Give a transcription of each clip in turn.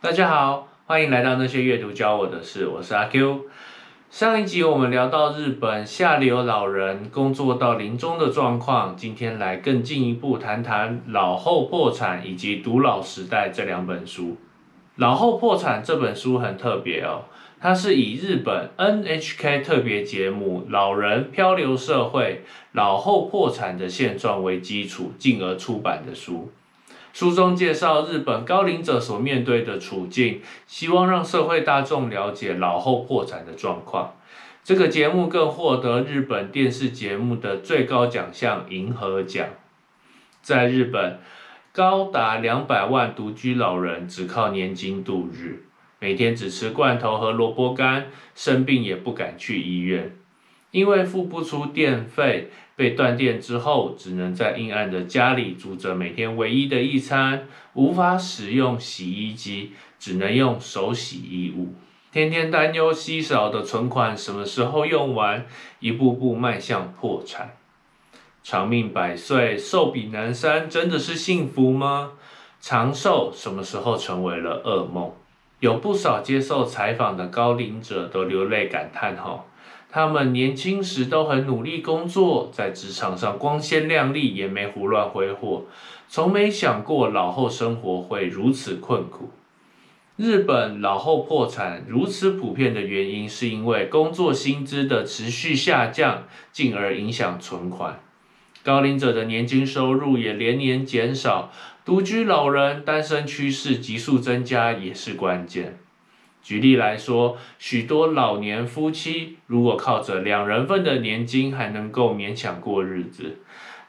大家好，欢迎来到那些阅读教我的事，我是阿 Q。上一集我们聊到日本下流老人工作到临终的状况，今天来更进一步谈谈老后破产以及独老时代这两本书。老后破产这本书很特别哦，它是以日本 NHK 特别节目《老人漂流社会：老后破产的现状》为基础，进而出版的书。书中介绍日本高龄者所面对的处境，希望让社会大众了解老后破产的状况。这个节目更获得日本电视节目的最高奖项银河奖。在日本，高达两百万独居老人只靠年金度日，每天只吃罐头和萝卜干，生病也不敢去医院。因为付不出电费，被断电之后，只能在阴暗的家里煮着每天唯一的一餐，无法使用洗衣机，只能用手洗衣物，天天担忧稀少的存款什么时候用完，一步步迈向破产。长命百岁，寿比南山，真的是幸福吗？长寿什么时候成为了噩梦？有不少接受采访的高龄者都流泪感叹：吼。他们年轻时都很努力工作，在职场上光鲜亮丽，也没胡乱挥霍，从没想过老后生活会如此困苦。日本老后破产如此普遍的原因，是因为工作薪资的持续下降，进而影响存款。高龄者的年金收入也连年减少，独居老人、单身趋势急速增加也是关键。举例来说，许多老年夫妻如果靠着两人份的年金还能够勉强过日子，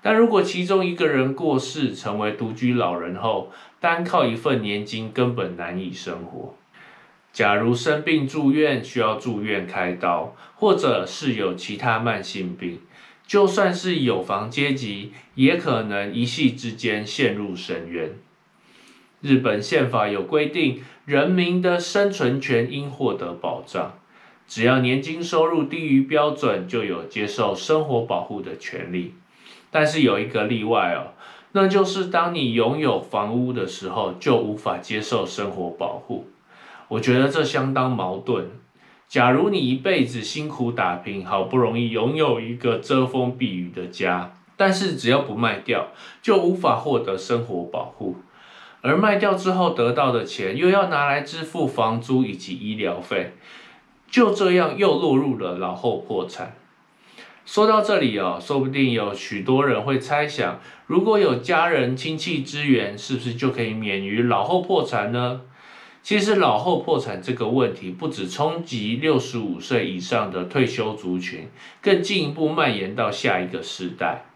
但如果其中一个人过世成为独居老人后，单靠一份年金根本难以生活。假如生病住院需要住院开刀，或者是有其他慢性病，就算是有房阶级，也可能一夕之间陷入深渊。日本宪法有规定，人民的生存权应获得保障。只要年金收入低于标准，就有接受生活保护的权利。但是有一个例外哦，那就是当你拥有房屋的时候，就无法接受生活保护。我觉得这相当矛盾。假如你一辈子辛苦打拼，好不容易拥有一个遮风避雨的家，但是只要不卖掉，就无法获得生活保护。而卖掉之后得到的钱，又要拿来支付房租以及医疗费，就这样又落入了老后破产。说到这里哦，说不定有许多人会猜想，如果有家人亲戚支援，是不是就可以免于老后破产呢？其实老后破产这个问题，不止冲击六十五岁以上的退休族群，更进一步蔓延到下一个世代。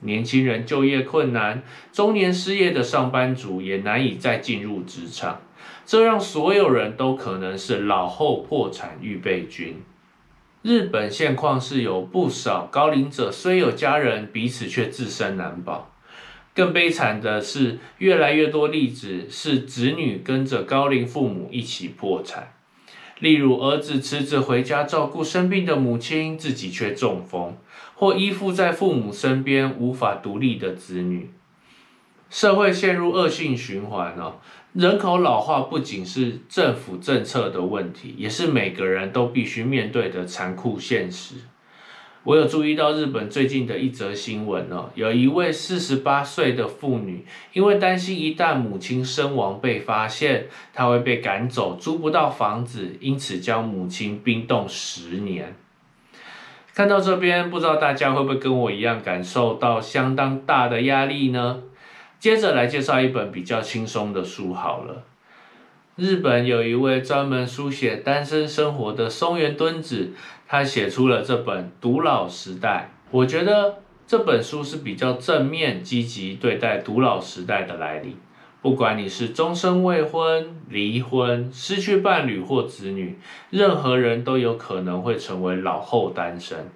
年轻人就业困难，中年失业的上班族也难以再进入职场，这让所有人都可能是老后破产预备军。日本现况是有不少高龄者虽有家人，彼此却自身难保。更悲惨的是，越来越多例子是子女跟着高龄父母一起破产。例如，儿子辞职回家照顾生病的母亲，自己却中风，或依附在父母身边无法独立的子女，社会陷入恶性循环哦。人口老化不仅是政府政策的问题，也是每个人都必须面对的残酷现实。我有注意到日本最近的一则新闻哦，有一位四十八岁的妇女，因为担心一旦母亲身亡被发现，她会被赶走，租不到房子，因此将母亲冰冻十年。看到这边，不知道大家会不会跟我一样感受到相当大的压力呢？接着来介绍一本比较轻松的书好了。日本有一位专门书写单身生活的松原敦子，他写出了这本《独老时代》。我觉得这本书是比较正面、积极对待独老时代的来临。不管你是终身未婚、离婚、失去伴侣或子女，任何人都有可能会成为老后单身。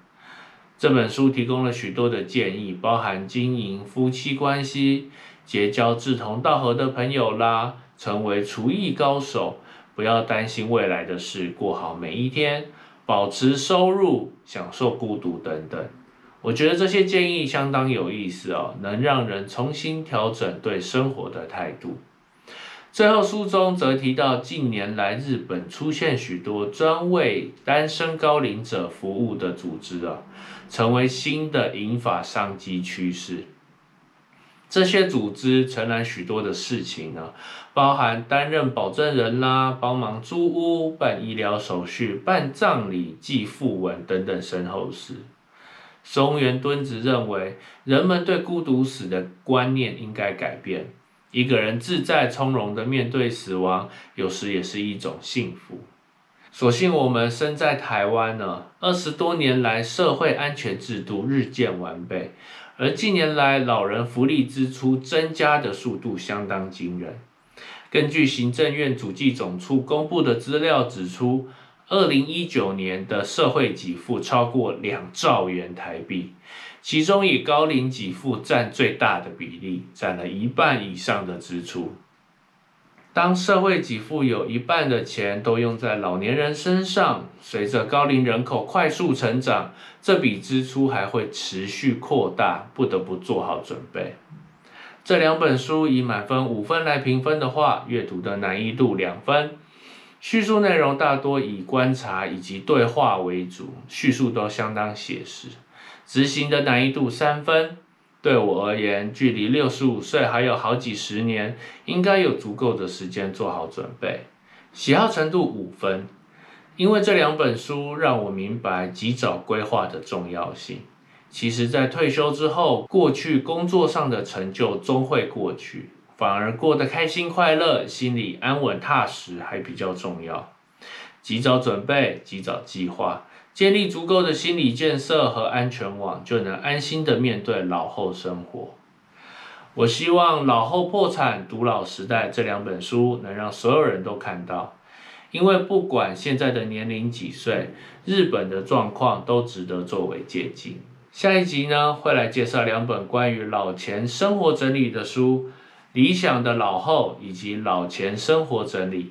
这本书提供了许多的建议，包含经营夫妻关系、结交志同道合的朋友啦。成为厨艺高手，不要担心未来的事，过好每一天，保持收入，享受孤独等等。我觉得这些建议相当有意思哦，能让人重新调整对生活的态度。最后书中则提到，近年来日本出现许多专为单身高龄者服务的组织啊，成为新的银发商机趋势。这些组织承揽许多的事情呢，包含担任保证人啦，帮忙租屋、办医疗手续、办葬礼、寄讣文等等身后事。松原敦子认为，人们对孤独死的观念应该改变。一个人自在从容的面对死亡，有时也是一种幸福。所幸我们身在台湾呢，二十多年来社会安全制度日渐完备。而近年来，老人福利支出增加的速度相当惊人。根据行政院主计总处公布的资料指出，二零一九年的社会给付超过两兆元台币，其中以高龄给付占最大的比例，占了一半以上的支出。当社会给付有一半的钱都用在老年人身上，随着高龄人口快速成长，这笔支出还会持续扩大，不得不做好准备。这两本书以满分五分来评分的话，阅读的难易度两分，叙述内容大多以观察以及对话为主，叙述都相当写实，执行的难易度三分。对我而言，距离六十五岁还有好几十年，应该有足够的时间做好准备。喜好程度五分，因为这两本书让我明白及早规划的重要性。其实，在退休之后，过去工作上的成就终会过去，反而过得开心快乐、心里安稳踏实还比较重要。及早准备，及早计划。建立足够的心理建设和安全网，就能安心的面对老后生活。我希望《老后破产独老时代》这两本书能让所有人都看到，因为不管现在的年龄几岁，日本的状况都值得作为借鉴。下一集呢，会来介绍两本关于老前生活整理的书，《理想的老后》以及《老前生活整理》。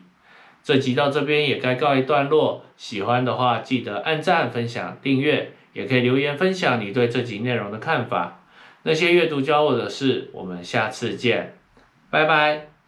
这集到这边也该告一段落，喜欢的话记得按赞、分享、订阅，也可以留言分享你对这集内容的看法。那些阅读教我的事，我们下次见，拜拜。